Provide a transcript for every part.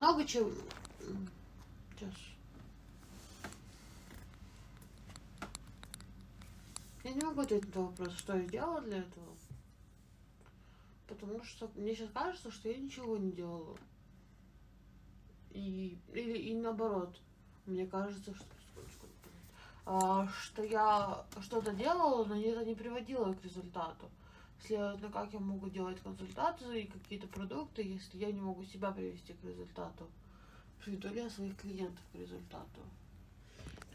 много чем... Сейчас. Я не могу ответить на вопрос, что я делала для этого. Потому что мне сейчас кажется, что я ничего не делала. И, или и наоборот. Мне кажется, что, а, что я что-то делала, но это не приводило к результату. Следовательно, как я могу делать консультации и какие-то продукты, если я не могу себя привести к результату? Приведу ли я своих клиентов к результату?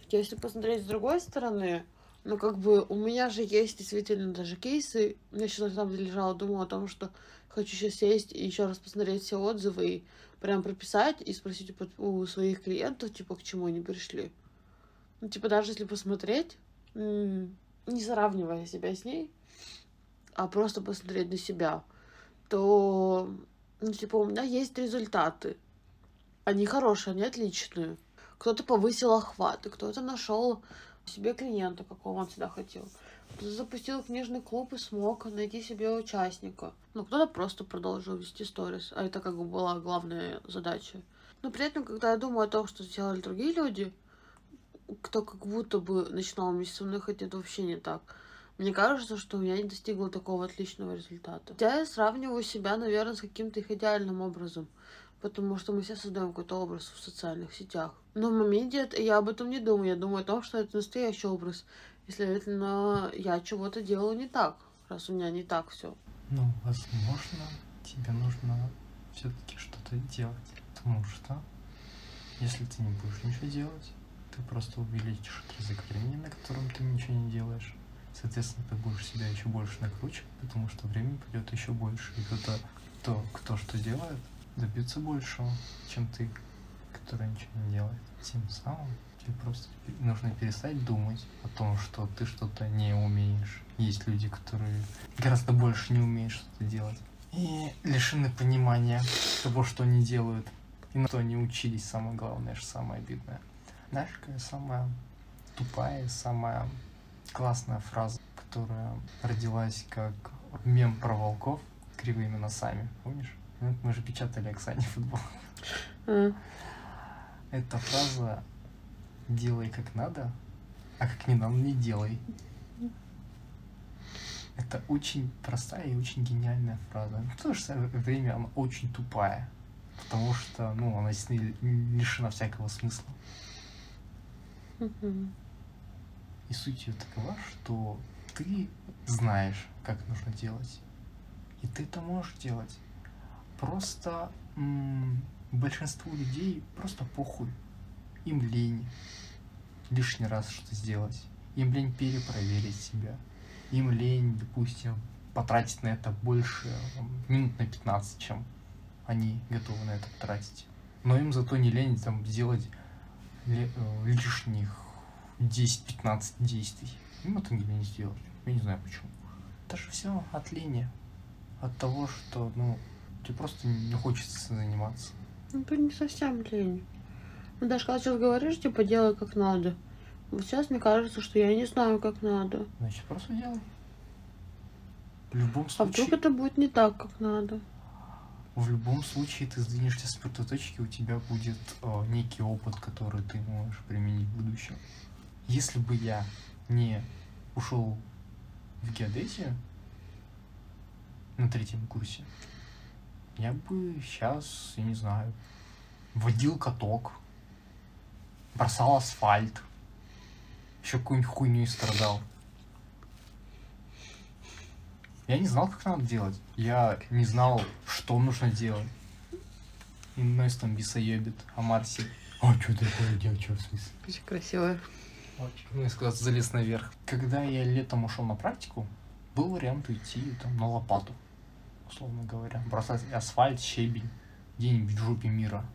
Если посмотреть с другой стороны, ну, как бы, у меня же есть действительно даже кейсы. Я сейчас, на самом деле, лежала, думала о том, что хочу сейчас сесть и еще раз посмотреть все отзывы и прям прописать и спросить у своих клиентов, типа, к чему они пришли. Ну, типа, даже если посмотреть, не сравнивая себя с ней, а просто посмотреть на себя, то, ну, типа, у меня есть результаты. Они хорошие, они отличные. Кто-то повысил охваты, кто-то нашел себе клиента, какого он всегда хотел. Кто-то запустил книжный клуб и смог найти себе участника. Ну, кто-то просто продолжил вести сторис, а это как бы была главная задача. Но при этом, когда я думаю о том, что сделали другие люди, кто как будто бы начинал вместе со мной, хотя это вообще не так. Мне кажется, что я не достигла такого отличного результата. Я сравниваю себя, наверное, с каким-то их идеальным образом потому что мы все создаем какой-то образ в социальных сетях. Но в моменте я об этом не думаю. Я думаю о том, что это настоящий образ. И, следовательно, я чего-то делаю не так, раз у меня не так все. Ну, возможно, тебе нужно все-таки что-то делать. Потому что если ты не будешь ничего делать, ты просто увеличишь отрезок времени, на котором ты ничего не делаешь. Соответственно, ты будешь себя еще больше накручивать, потому что времени пойдет еще больше. И кто-то, кто, кто что делает, добиться большего, чем ты, который ничего не делает. Тем самым тебе просто нужно перестать думать о том, что ты что-то не умеешь. Есть люди, которые гораздо больше не умеют что-то делать. И лишены понимания того, что они делают. И на что они учились, самое главное, что самое обидное. Знаешь, какая самая тупая, самая классная фраза, которая родилась как мем про волков кривыми носами, помнишь? Ну, мы же печатали Оксане футбол. Mm. Эта фраза «делай как надо, а как не надо не делай». Это очень простая и очень гениальная фраза. В то же самое время она очень тупая, потому что, ну, она лишена всякого смысла. И суть ее такова, что ты знаешь, как нужно делать. И ты это можешь делать. Просто м- большинству людей просто похуй. Им лень лишний раз что-то сделать. Им лень перепроверить себя. Им лень, допустим, потратить на это больше минут на 15, чем они готовы на это тратить. Но им зато не лень там сделать э, лишних 10-15 действий. Им это не сделать. Я не знаю почему. Это же все от лени. От того, что, ну, Тебе просто не хочется заниматься. Ну, это не совсем лень. Ну, даже когда сейчас говоришь, типа, делай как надо. Вот сейчас мне кажется, что я не знаю, как надо. Значит, просто делай. В любом случае... А вдруг это будет не так, как надо? В любом случае ты сдвинешься с мертвой точки, у тебя будет э, некий опыт, который ты можешь применить в будущем. Если бы я не ушел в геодезию на третьем курсе, я бы сейчас, я не знаю, водил каток, бросал асфальт, еще какую-нибудь хуйню страдал. Я не знал, как надо делать. Я не знал, что нужно делать. И Нойс там бесоебит, а Марси... А что такое делать, что в смысле? Очень красивая. Ну, я сказал, залез наверх. Когда я летом ушел на практику, был вариант уйти там на лопату условно говоря. Бросать асфальт, щебень где-нибудь в жопе мира.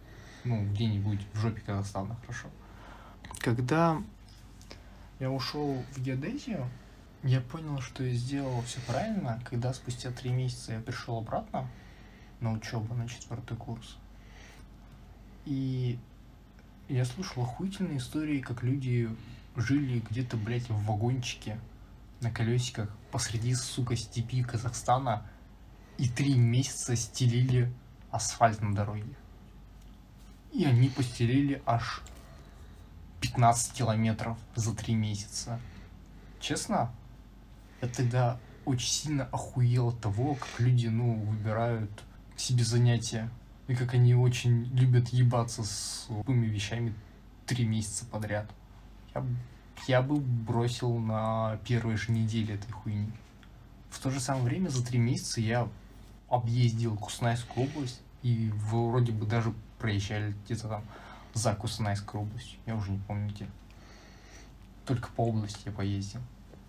Ну, где-нибудь в жопе Казахстана, хорошо. Когда я ушел в геодезию, я понял, что я сделал все правильно, когда спустя три месяца я пришел обратно на учебу, на четвертый курс. И я слушал охуительные истории, как люди жили где-то, блядь, в вагончике на колесиках посреди, сука, степи Казахстана и три месяца стелили асфальт на дороге. И они постелили аж 15 километров за три месяца. Честно, я тогда очень сильно охуел от того, как люди, ну, выбирают себе занятия. И как они очень любят ебаться с любыми вещами три месяца подряд. Я, я бы бросил на первой же неделе этой хуйни. В то же самое время за три месяца я объездил Кустанайскую область и вроде бы даже проезжали где-то там за Кустанайской областью. Я уже не помню где. Только по области я поездил.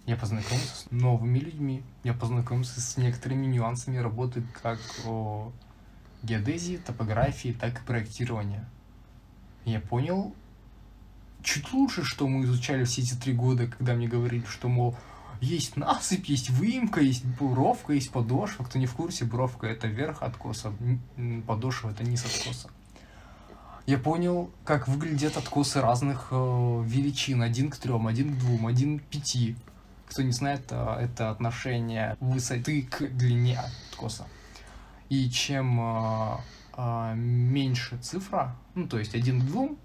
Я познакомился с новыми людьми. Я познакомился с некоторыми нюансами работы как о, геодезии, топографии, так и проектирования. Я понял чуть лучше, что мы изучали все эти три года, когда мне говорили, что, мол, есть насыпь, есть выемка, есть буровка, есть подошва. Кто не в курсе, буровка это верх откоса, подошва это низ откоса. Я понял, как выглядят откосы разных э, величин. Один к трем, один к двум, один к пяти. Кто не знает, э, это отношение высоты к длине откоса. И чем э, э, меньше цифра, ну то есть один к двум,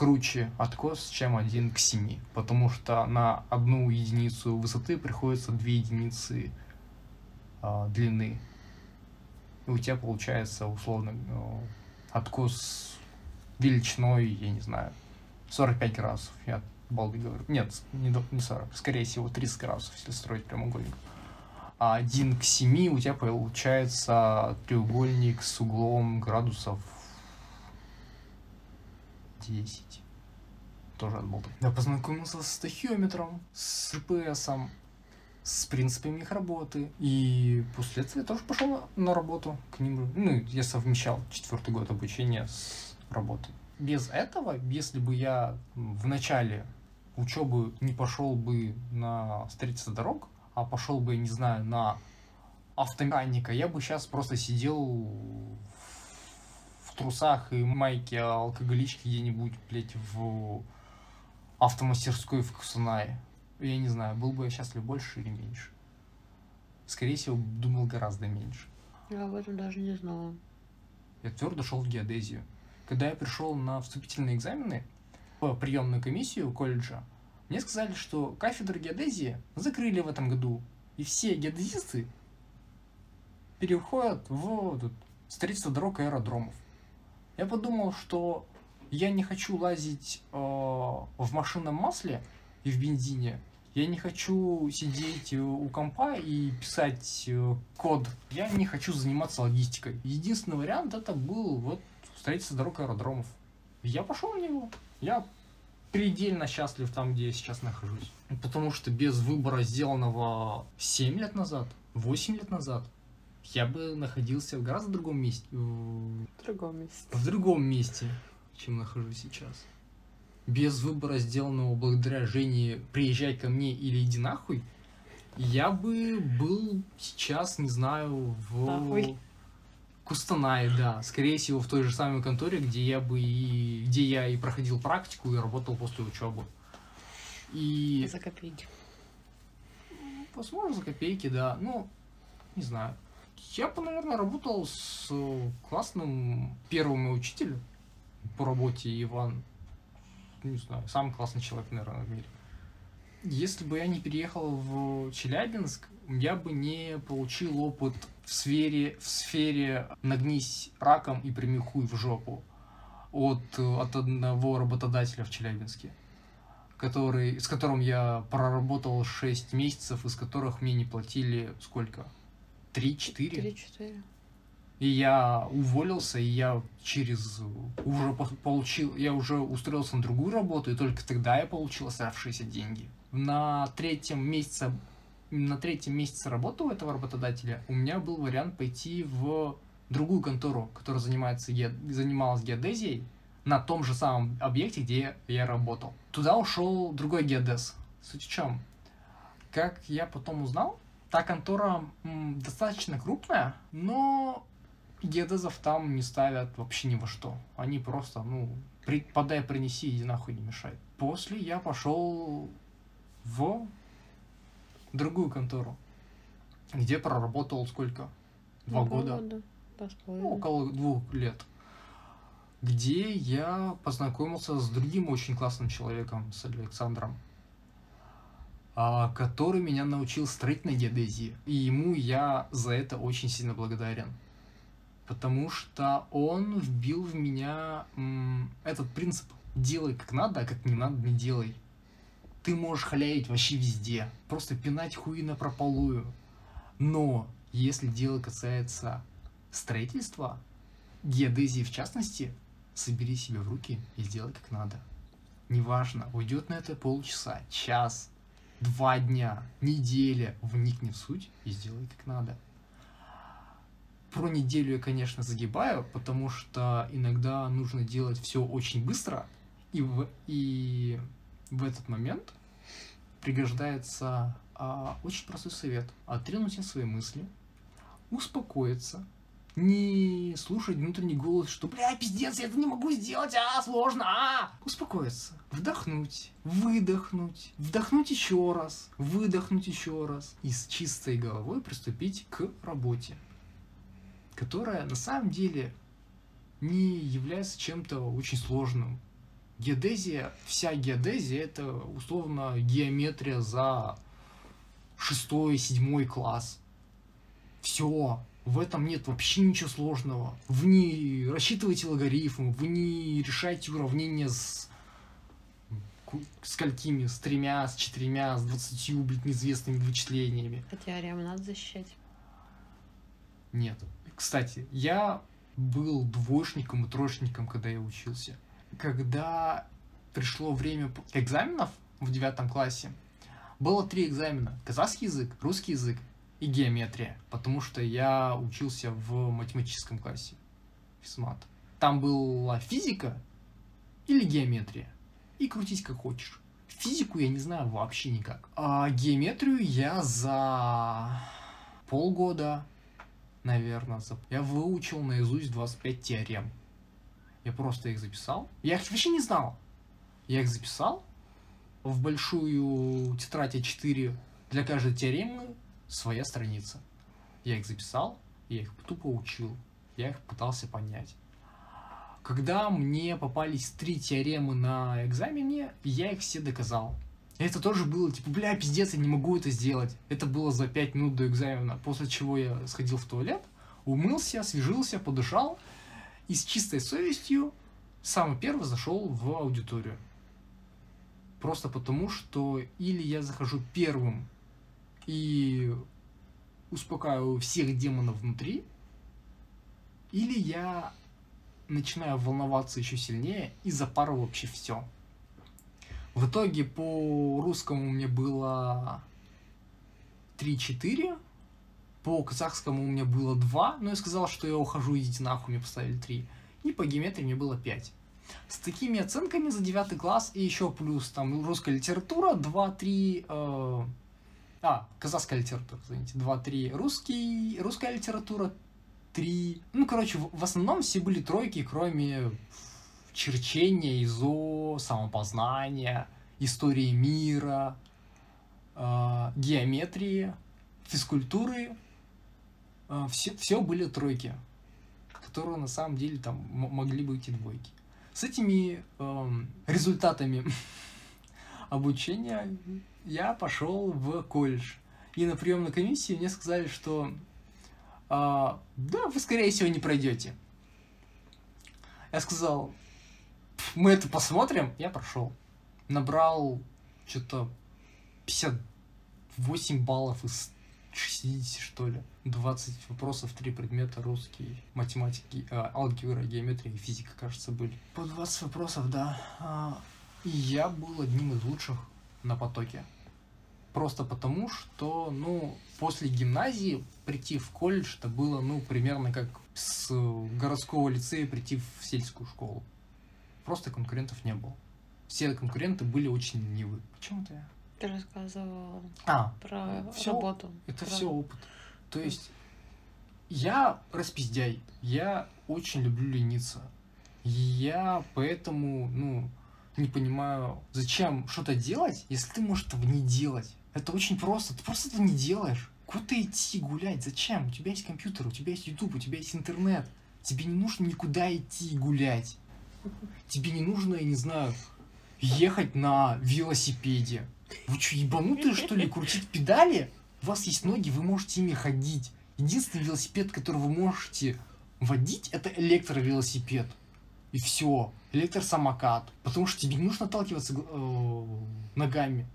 круче откос, чем один к семи. Потому что на одну единицу высоты приходится две единицы э, длины. И у тебя получается условно э, откос величиной, я не знаю, 45 градусов. Я балды говорю. Нет, не, не 40, скорее всего 30 градусов, если строить прямоугольник. А 1 к 7 у тебя получается треугольник с углом градусов 10. Тоже от болта. Я познакомился с тахиометром, с РПСом, с принципами их работы. И после этого я тоже пошел на, работу к ним. Ну, я совмещал четвертый год обучения с работой. Без этого, если бы я в начале учебы не пошел бы на строительство дорог, а пошел бы, не знаю, на автомеханика, я бы сейчас просто сидел трусах и майке алкоголички где-нибудь, блядь, в автомастерской в Кусунае. Я не знаю, был бы я счастлив больше или меньше. Скорее всего, думал гораздо меньше. Я об этом даже не знала. Я твердо шел в геодезию. Когда я пришел на вступительные экзамены в приемную комиссию колледжа, мне сказали, что кафедру геодезии закрыли в этом году, и все геодезисты переходят в строительство дорог и аэродромов. Я подумал, что я не хочу лазить э, в машинном масле и в бензине. Я не хочу сидеть э, у компа и писать э, код. Я не хочу заниматься логистикой. Единственный вариант это был вот строительство дорог аэродромов. Я пошел на него. Я предельно счастлив там, где я сейчас нахожусь. Потому что без выбора, сделанного 7 лет назад, 8 лет назад, я бы находился в гораздо другом месте. В другом месте. в другом месте, чем нахожусь сейчас. Без выбора, сделанного благодаря Жене «приезжай ко мне» или «иди нахуй», я бы был сейчас, не знаю, в Нахуй. Кустанае, да. Скорее всего, в той же самой конторе, где я бы и где я и проходил практику и работал после учебы. И За копейки. Возможно, за копейки, да. Ну, не знаю. Я бы, наверное, работал с э, классным первым мой учитель по работе Иван. Не знаю, самый классный человек, наверное, в мире. Если бы я не переехал в Челябинск, я бы не получил опыт в сфере, в сфере нагнись раком и прими хуй в жопу от, э, от одного работодателя в Челябинске который, с которым я проработал 6 месяцев, из которых мне не платили сколько? 3-4? Три-четыре. И я уволился, и я через уже по- получил, я уже устроился на другую работу, и только тогда я получил оставшиеся деньги. На третьем месяце, на третьем месяце работы у этого работодателя у меня был вариант пойти в другую контору, которая занимается ге- занималась геодезией на том же самом объекте, где я работал. Туда ушел другой геодез. Суть в чем? Как я потом узнал, та контора м, достаточно крупная, но геодезов там не ставят вообще ни во что. Они просто, ну, при, подай, принеси, иди нахуй, не мешай. После я пошел в другую контору, где проработал сколько? Два года. Два с Ну, половиной. около двух лет. где я познакомился с другим очень классным человеком, с Александром, который меня научил строительной геодезии. И ему я за это очень сильно благодарен. Потому что он вбил в меня этот принцип «делай как надо, а как не надо не делай». Ты можешь халявить вообще везде, просто пинать хуи на прополую. Но если дело касается строительства, геодезии в частности, собери себя в руки и сделай как надо. Неважно, уйдет на это полчаса, час, два дня, неделя, вникни в суть и сделай как надо. Про неделю я, конечно, загибаю, потому что иногда нужно делать все очень быстро, и в, и в этот момент пригождается а, очень простой совет. Отринуть все свои мысли, успокоиться, не слушать внутренний голос, что, бля, пиздец, я это не могу сделать, а, сложно, а. Успокоиться, вдохнуть, выдохнуть, вдохнуть еще раз, выдохнуть еще раз. И с чистой головой приступить к работе, которая на самом деле не является чем-то очень сложным. Геодезия, вся геодезия это условно геометрия за шестой, седьмой класс. Все, в этом нет вообще ничего сложного. Вы не рассчитываете логарифмы, вы не решаете уравнения с сколькими, с тремя, с четырьмя, с двадцатью, блядь, неизвестными вычислениями. А теорему надо защищать? Нет. Кстати, я был двоечником и троечником, когда я учился. Когда пришло время экзаменов в девятом классе, было три экзамена. Казахский язык, русский язык и геометрия, потому что я учился в математическом классе, физмат. Там была физика или геометрия, и крутись как хочешь. Физику я не знаю вообще никак. А геометрию я за полгода, наверное, за... я выучил наизусть 25 теорем. Я просто их записал. Я их вообще не знал. Я их записал в большую тетрадь А4 для каждой теоремы своя страница. Я их записал, я их тупо учил, я их пытался понять. Когда мне попались три теоремы на экзамене, я их все доказал. Это тоже было типа, бля, пиздец, я не могу это сделать. Это было за пять минут до экзамена, после чего я сходил в туалет, умылся, освежился, подышал и с чистой совестью самый первый зашел в аудиторию. Просто потому, что или я захожу первым и успокаиваю всех демонов внутри, или я начинаю волноваться еще сильнее и запарываю вообще все. В итоге по русскому мне было 3-4, по казахскому у меня было 2, но я сказал, что я ухожу, идите нахуй, мне поставили 3. И по геометрии мне было 5. С такими оценками за 9 класс и еще плюс там русская литература 2-3 э, а, казахская литература, извините. Два-три. Русский, русская литература. Три. Ну, короче, в, в основном все были тройки, кроме черчения, ИЗО, самопознания, истории мира, э, геометрии, физкультуры. Э, все, все были тройки, которые на самом деле там могли быть и двойки. С этими э, результатами обучения я пошел в колледж. И на приемной комиссии мне сказали, что а, да, вы, скорее всего, не пройдете. Я сказал, мы это посмотрим. Я прошел. Набрал что-то 58 баллов из 60, что ли. 20 вопросов, 3 предмета, русский, математики, э, алгебра, геометрия и физика, кажется, были. По 20 вопросов, да. И я был одним из лучших на потоке. Просто потому, что, ну, после гимназии прийти в колледж это было, ну, примерно как с городского лицея прийти в сельскую школу. Просто конкурентов не было. Все конкуренты были очень ленивы. Почему ты? Ты рассказывал а, про все, работу. Это про... все опыт. То есть я распиздяй, я очень люблю лениться. Я поэтому, ну, не понимаю, зачем что-то делать, если ты можешь этого не делать. Это очень просто. Ты просто этого не делаешь. Куда идти гулять? Зачем? У тебя есть компьютер, у тебя есть YouTube, у тебя есть интернет. Тебе не нужно никуда идти гулять. Тебе не нужно, я не знаю, ехать на велосипеде. Вы что, ебанутые, что ли, крутить педали? У вас есть ноги, вы можете ими ходить. Единственный велосипед, который вы можете водить, это электровелосипед. И все. Электросамокат. Потому что тебе не нужно отталкиваться э, ногами.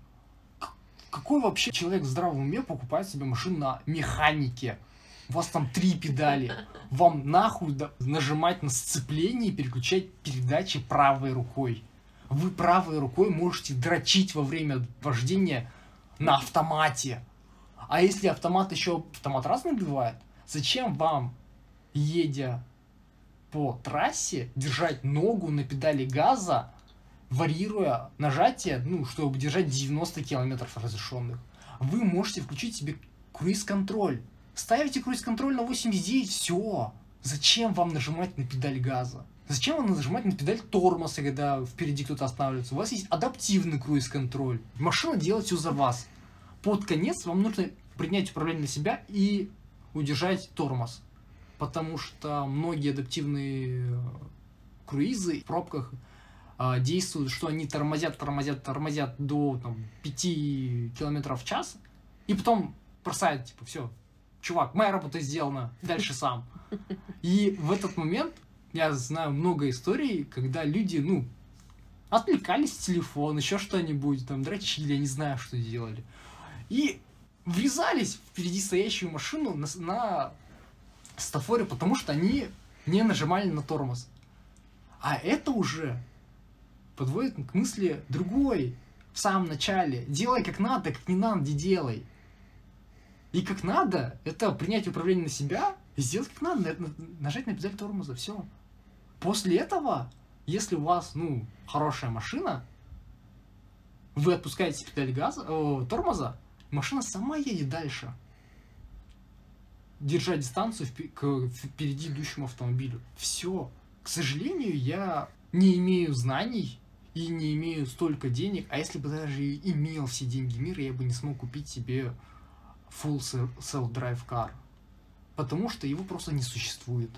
Какой вообще человек в здравом уме покупает себе машину на механике? У вас там три педали. Вам нахуй да- нажимать на сцепление и переключать передачи правой рукой. Вы правой рукой можете дрочить во время вождения на автомате. А если автомат еще... Автомат разный бывает. Зачем вам, едя по трассе, держать ногу на педали газа, варьируя нажатие, ну, чтобы держать 90 километров разрешенных? Вы можете включить себе круиз-контроль. Ставите круиз-контроль на 89, все. Зачем вам нажимать на педаль газа? Зачем вам нажимать на педаль тормоза, когда впереди кто-то останавливается? У вас есть адаптивный круиз-контроль. Машина делает все за вас. Под конец вам нужно принять управление на себя и удержать тормоз. Потому что многие адаптивные э, круизы в пробках а, действуют, что они тормозят, тормозят, тормозят до там, 5 километров в час, и потом бросают, типа, все, чувак, моя работа сделана, дальше сам. И в этот момент я знаю много историй, когда люди, ну, отвлекались с телефона, еще что-нибудь, там, дрочили, я не знаю, что делали. И врезались впереди стоящую машину на, на стафоре, потому что они не нажимали на тормоз. А это уже подводит к мысли другой в самом начале. Делай как надо, как не надо, делай. И как надо, это принять управление на себя и сделать как надо, на- на- нажать на педаль тормоза, все. После этого, если у вас, ну, хорошая машина, вы отпускаете педаль газа, э, тормоза, машина сама едет дальше. Держа дистанцию к впереди идущему автомобилю. Все. К сожалению, я не имею знаний и не имею столько денег, а если бы даже и имел все деньги мира, я бы не смог купить себе full se- self-drive car. Потому что его просто не существует.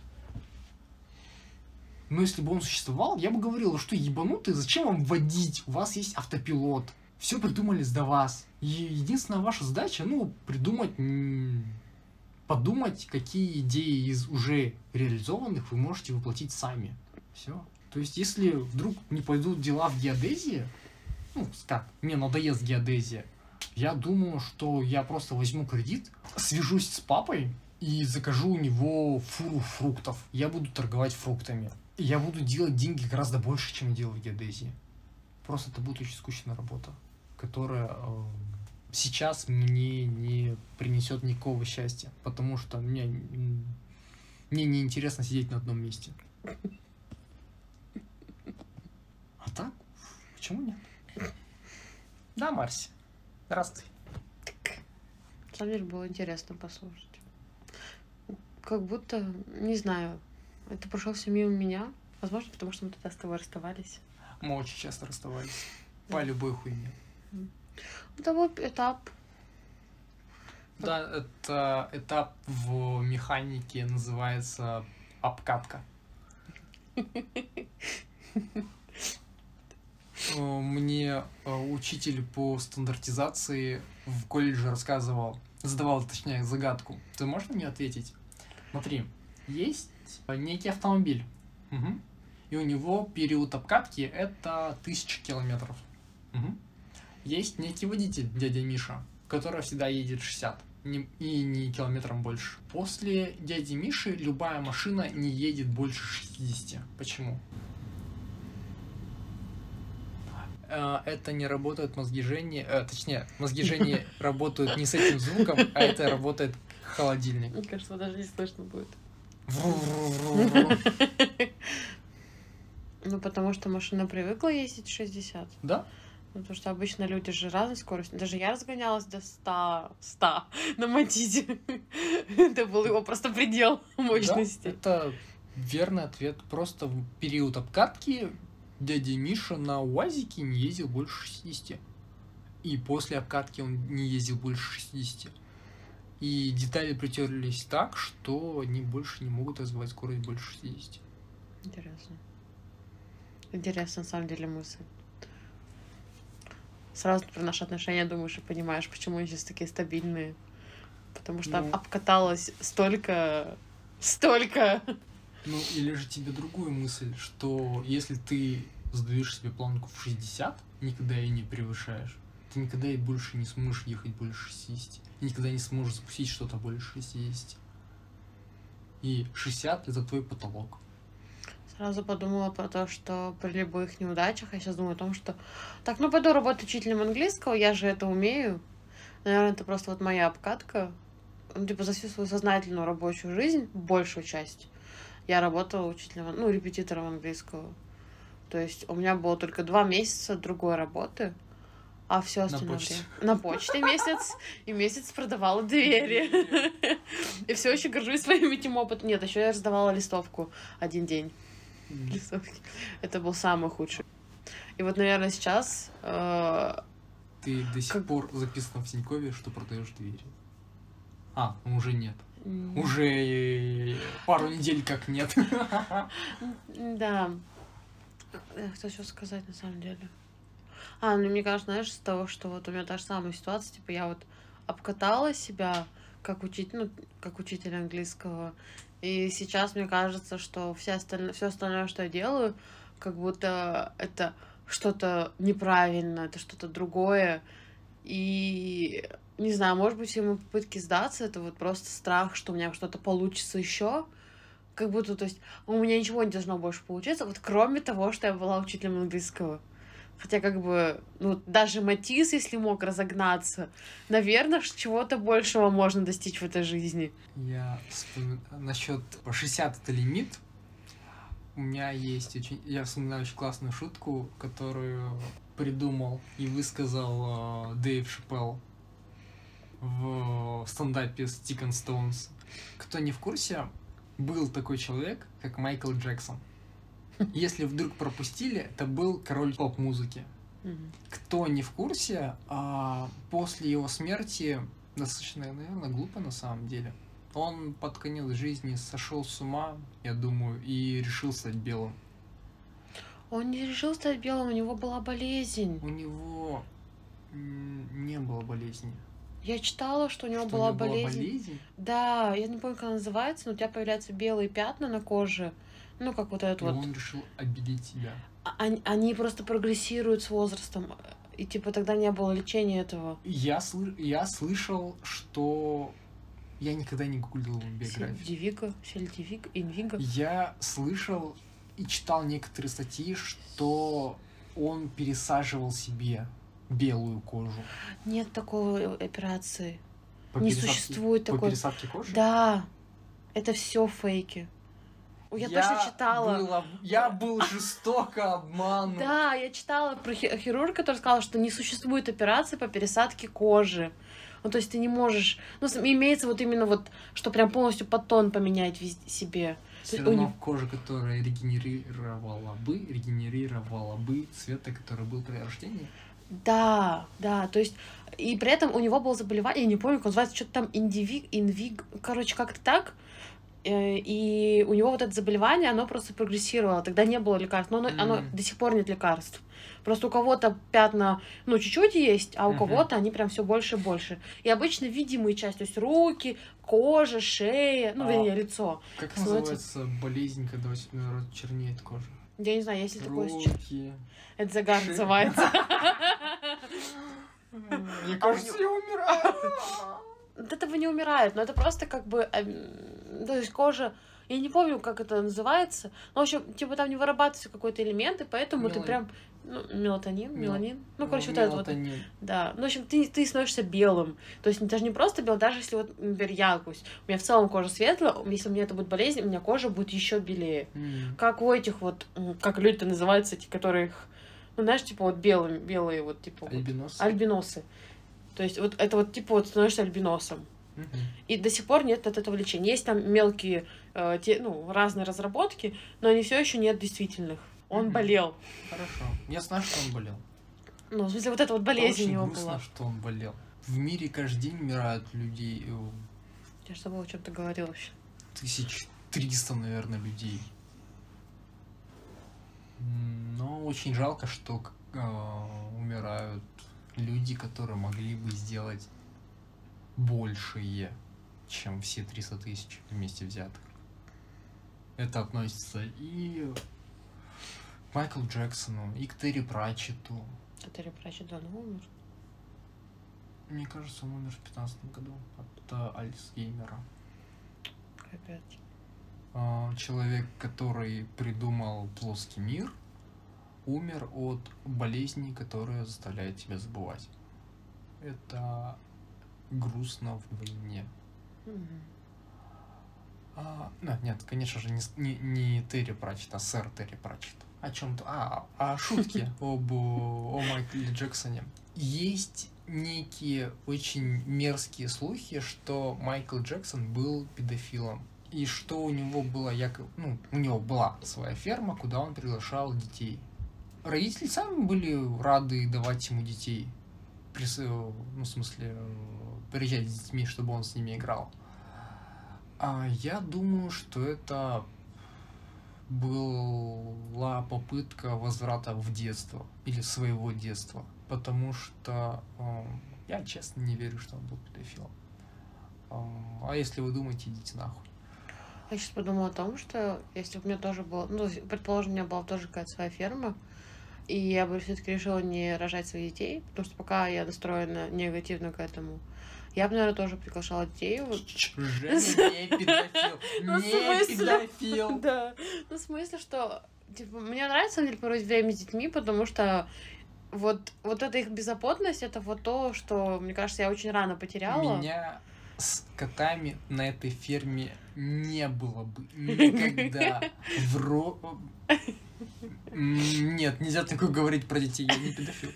Но если бы он существовал, я бы говорил, «Вы что, ебанутые, зачем вам водить? У вас есть автопилот. Все придумали за вас. И единственная ваша задача, ну, придумать, подумать, какие идеи из уже реализованных вы можете воплотить сами. Все. То есть, если вдруг не пойдут дела в геодезии, ну, как, мне надоест геодезия, я думаю, что я просто возьму кредит, свяжусь с папой и закажу у него фуру фруктов. Я буду торговать фруктами. Я буду делать деньги гораздо больше, чем делал в геодезии. Просто это будет очень скучная работа, которая э, сейчас мне не принесет никакого счастья, потому что мне, мне неинтересно сидеть на одном месте. А так, почему нет? Да, Марси. Здравствуй. На самом деле было интересно послушать. Как будто, не знаю, это прошло все мимо меня. Возможно, потому что мы тогда с тобой расставались. Мы очень часто расставались. По любой хуйне. Был этап. Да, это этап в механике называется обкатка. Э, Мне э, учитель по стандартизации в колледже рассказывал, задавал, точнее, загадку. Ты можешь мне ответить? Смотри, есть некий автомобиль, Мгм. и у него период обкатки это тысяча километров. Мгм. Есть некий водитель, дядя Миша, который всегда едет 60 не- и не километром больше. После дяди Миши любая машина не едет больше 60. Почему? Э, Это не работает мозги Жени, э, точнее, мозги Жени работают не с этим звуком, а это работает холодильник. Мне кажется, даже не слышно будет. Вру-вру-вру-вру. Ну, потому что машина привыкла ездить 60. Да? Ну, потому что обычно люди же разной скоростью. Даже я разгонялась до 100, 100 на Матизе. Это был его просто предел мощности. это верный ответ. Просто в период обкатки дядя Миша на УАЗике не ездил больше 60. И после обкатки он не ездил больше 60. И детали притерлись так, что они больше не могут развивать скорость больше 60. Интересно. Интересная, на самом деле, мысль. Сразу про наши отношения думаешь и понимаешь, почему они сейчас такие стабильные. Потому что Ну. обкаталось столько... Столько! Ну, или же тебе другую мысль, что если ты сдаешь себе планку в 60, никогда ее не превышаешь, ты никогда и больше не сможешь ехать больше 60. И никогда не сможешь запустить что-то больше 60. И 60 это твой потолок. Сразу подумала про то, что при любых неудачах я сейчас думаю о том, что так, ну пойду работать учителем английского, я же это умею. Наверное, это просто вот моя обкатка. Ну, типа, за всю свою сознательную рабочую жизнь, большую часть, я работала учителем, ну, репетитором английского. То есть у меня было только два месяца другой работы, а все остальное почте. время- На почте месяц, и месяц продавала двери. И все еще горжусь своим этим опытом. Нет, еще я раздавала листовку один день М. листовки. Это был самый худший. И вот, наверное, сейчас э, Ты до сих Как- пор записан в Тинькове, что продаешь двери. А, ну уже нет. м, Уже пару недель как нет. Да. Я хотела что сказать на самом деле. А, ну мне кажется, знаешь, с того, что вот у меня та же самая ситуация, типа я вот обкатала себя как учитель, ну, как учитель английского. И сейчас мне кажется, что все остальное, все остальное, что я делаю, как будто это что-то неправильно, это что-то другое. И не знаю, может быть, все мои попытки сдаться, это вот просто страх, что у меня что-то получится еще. Как будто, то есть, у меня ничего не должно больше получиться, вот кроме того, что я была учителем английского. Хотя, как бы, ну, даже Матис, если мог разогнаться, наверное, чего-то большего можно достичь в этой жизни. Я вспоминаю насчет 60 это лимит. У меня есть очень... Я вспоминаю очень классную шутку, которую придумал и высказал э, Дэйв Шапелл в стендапе Stick and Stones. Кто не в курсе, был такой человек, как Майкл Джексон. Если вдруг пропустили, это был король поп-музыки. Кто не в курсе, а, после его смерти, достаточно, наверное, глупо на самом деле, он под конец жизни сошел с ума, я думаю, и решил стать белым. Он не решил стать белым, у него была болезнь. У него не было болезни. Я читала, что у него Что была у него болезнь. болезнь? Да, я не помню, как она называется, но у тебя появляются белые пятна на коже. Ну, как вот этот И вот. он решил обелить себя. А- Они, они просто прогрессируют с возрастом. И типа тогда не было лечения этого. Я, сл- я слышал, что... Я никогда не гуглил биографию. Сельдивига, сельдивиг, инвига. Я слышал и читал некоторые статьи, что он пересаживал себе белую кожу. Нет такой операции. По Не пересадке- существует по такой. пересадке кожи? Да, это все фейки. Я, точно читала. был об- я был жестоко обманут. Да, я читала про хи- хирурга, который сказал, что не существует операции по пересадке кожи. Ну, то есть ты не можешь... Ну, имеется вот именно вот, что прям полностью подтон поменять вез- себе. Все равно него- кожа, которая регенерировала бы, регенерировала бы цвета, который был при рождении. Да, да, то есть... И при этом у него было заболевание, я не помню, как называется, что-то там индивиг, инвиг, короче, как-то так. Э, И у него вот это заболевание, оно просто прогрессировало. Тогда не было лекарств, но оно, оно М. до сих пор нет лекарств. Просто у кого-то пятна, ну, чуть-чуть есть, а у Мгм. кого-то они прям все больше и больше. И обычно видимые части, то есть руки, кожа, шея, ну, А. вернее, лицо. Как Становится- называется болезнь, когда у тебя чернеет кожа? Я не знаю, если такое. Руки. Это загар шея. называется. Мне А кажется, я умираю. От этого не умирает, но это просто как бы, эм, то есть кожа, я не помню, как это называется, но, в общем, типа там не вырабатывается какой-то элемент, и поэтому ты Меланин. прям, ну, мелатонин, Мел- меланин, ну, короче, вот это вот, да, ну, в общем, ты, ты становишься белым, то есть даже не просто белым, даже если вот, например, я, пусть, у меня в целом кожа светлая, если у меня это будет болезнь, у меня кожа будет еще белее, М. как у этих вот, как люди-то называются, эти, которых, ну, знаешь, типа вот белые, белые вот, типа вот, Альбинос. альбиносы, то есть вот это вот, типа вот становишься альбиносом. И до сих пор нет от этого лечения. Есть там мелкие, э, те, ну, разные разработки, но они все еще нет действительных. Он Мгм. болел. Хорошо. Я знаю, что он болел. Ну, в смысле, вот эта вот болезнь Очень у него грустно, была. что он болел. В мире каждый день умирают людей. э, Я же забыла, о чем ты говорил вообще. Тысяч триста, наверное, людей. Но очень жалко, что э, умирают люди, которые могли бы сделать большее, чем все 300 тысяч вместе взятых. Это относится и к Майклу Джексону, и к Терри Пратчету. Который прачет давно умер. Мне кажется, он умер в 2015 году от э, Альцгеймера. Капец. А, Человек, который придумал плоский мир, умер от болезни, которая заставляет тебя забывать. Это грустно вдвойне. Мгм. А, ну, нет, конечно же, не, не, не Терри Пратчет, а сэр Терри Пратчет. О чем-то. А, о шутке об о Майкле Джексоне. Есть некие очень мерзкие слухи, что Майкл Джексон был педофилом. И что у него была якобы, ну, у него была своя ферма, куда он приглашал детей. Родители сами были рады давать ему детей. Прис- э, Ну, в смысле, э, приезжать с детьми, чтобы он с ними играл. А я думаю, что это была попытка возврата в детство или своего детства, потому что э, я честно не верю, что он был педофилом. А а если вы думаете, идите нахуй. Я сейчас подумала о том, что если бы у меня тоже было, ну, предположим, у меня была тоже какая-то своя ферма, и я бы все-таки решила не рожать своих детей, потому что пока я настроена негативно к этому, я бы, наверное, тоже приглашала детей. Вот. Женя не педофил, Ну, не педофил. Да. Ну, в смысле, что, типа, мне нравится, на деле, проводить время с детьми, потому что вот, вот эта их беззаботность, это вот то, что, мне кажется, я очень рано потеряла. Меня с котами на этой ферме не было бы никогда. В ро... М, Нет, нельзя такое говорить про детей, я не педофил.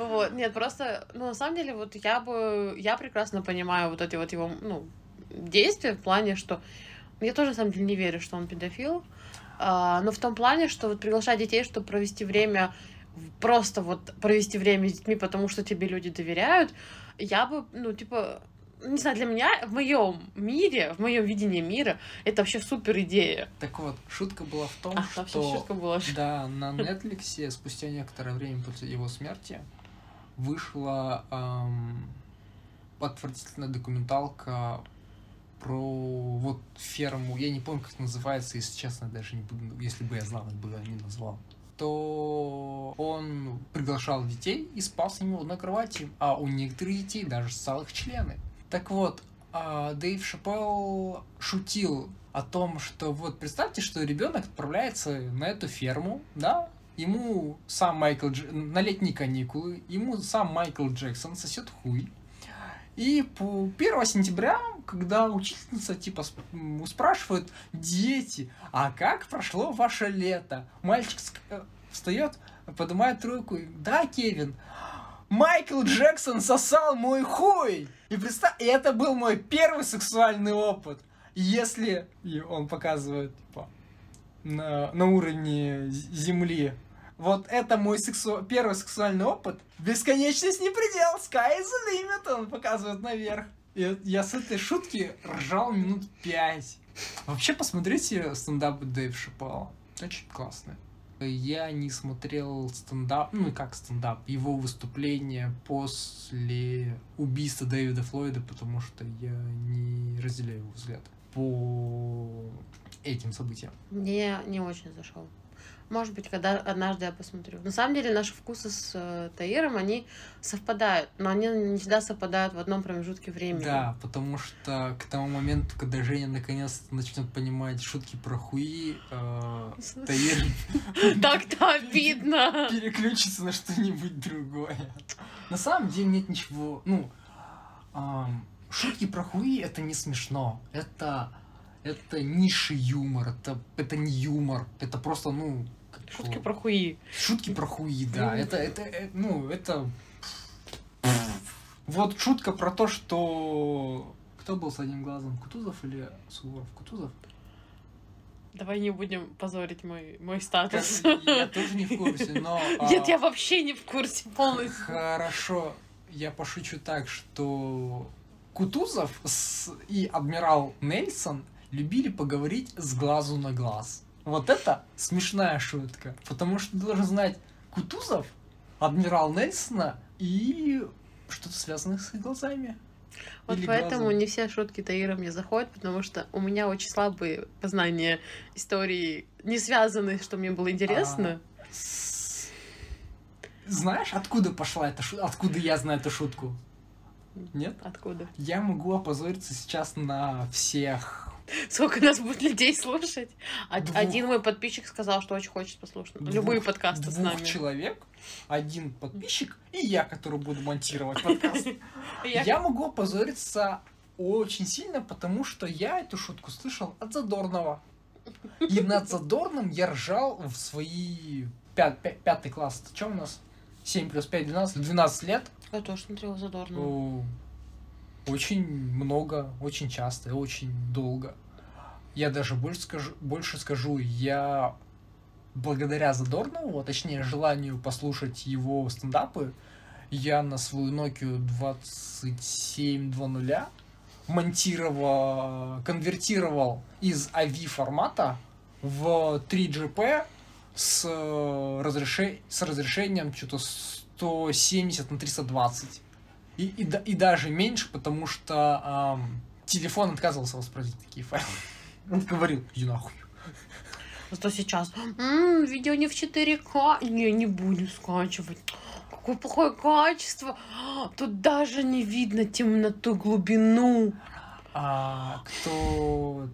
Вот, нет, просто, ну, на самом деле, вот я бы, я прекрасно понимаю вот эти вот его, ну, действия в плане, что я тоже, на самом деле, не верю, что он педофил, а, но в том плане, что вот приглашать детей, чтобы провести время, просто вот провести время с детьми, потому что тебе люди доверяют, я бы, ну, типа, не знаю, для меня в моем мире, в моем видении мира, это вообще супер идея. Так вот, шутка была в том, А, что шутка была. да, на Netflix спустя некоторое время после его смерти вышла ам, отвратительная документалка про вот ферму, я не помню, как называется, если честно, даже не буду, если бы я знал, я бы не назвал то он приглашал детей и спал с в одной кровати, а у некоторых детей даже ссал их члены. Так вот, а, Дэйв Шапелл шутил о том, что вот представьте, что ребенок отправляется на эту ферму, да, ему сам Майкл Дж... на летние каникулы, ему сам Майкл Джексон сосет хуй. И по 1 сентября, когда учительница типа спрашивает, дети, а как прошло ваше лето? Мальчик э, встает, поднимает руку, да, Кевин, Майкл Джексон сосал мой хуй! И представь, и это был мой первый сексуальный опыт. Если и он показывает, типа, на, на уровне земли, вот это мой сексу... первый сексуальный опыт, бесконечность не предел, sky is the limit, он показывает наверх. И я с этой шутки ржал минут пять. Вообще, посмотрите стендап Дэйв Шапала. Очень классно. Я не смотрел стендап, ну как стендап, его выступление после убийства Дэвида Флойда, потому что я не разделяю его взгляд по этим событиям. Мне не очень зашел. Может быть, когда однажды я посмотрю. На самом деле наши вкусы с э, Таиром, они совпадают, но они не всегда совпадают в одном промежутке времени. Да, потому что к тому моменту, когда Женя наконец начнет понимать шутки про хуи, э, Таир Так-то обидно. переключится на что-нибудь другое. На самом деле нет ничего, ну, шутки про хуи это не смешно, это это низший юмор, это это не юмор, это просто ну Шутки про хуи. шутки про хуи, да, Мгм. это это э, ну это вот шутка про то, что кто был с одним глазом, Кутузов или Суворов? Кутузов? Давай не будем позорить мой, мой Как- статус. Я тоже не в курсе, но Нет, а, я вообще не в курсе полностью. Хорошо, я пошучу так, что Кутузов и адмирал Нельсон любили поговорить с глазу на глаз. Вот это смешная шутка. Потому что ты должен знать Кутузов, адмирал Нельсона и что-то связанное с их глазами. Вот Или поэтому глазом. не все шутки Таира мне заходят, потому что у меня очень слабые познания истории, не связанные, что мне было интересно. С- Знаешь, откуда пошла эта шутка? Откуда я знаю эту шутку? Нет? Откуда? Я могу опозориться сейчас на всех. Сколько нас будет людей слушать? Од- Двух. Один мой подписчик сказал, что очень хочет послушать любые двух- подкасты с двух нами. человек, один подписчик и я, который буду монтировать подкаст. Я- могу опозориться очень сильно, потому что я эту шутку слышал от Задорнова. И над Задорным я ржал в свои пя- пя- пятый класс. Что у нас? 7 плюс 5, 12, 12 лет. Я тоже смотрела задорно. Очень много, очень часто и очень долго. Я даже больше скажу, больше скажу, я благодаря Задорнову, а точнее желанию послушать его стендапы, я на свою Nokia 2720 монтировал, конвертировал из AV формата в 3GP с, разреше- с разрешением что-то 170 на 320. И, и, и даже меньше, потому что ам, телефон отказывался воспроизводить такие файлы. Он говорил, иди нахуй. Зато сейчас, «М, видео не в 4К, не, не будем скачивать. Какое плохое качество. Тут даже не видно темноту, глубину. А кто...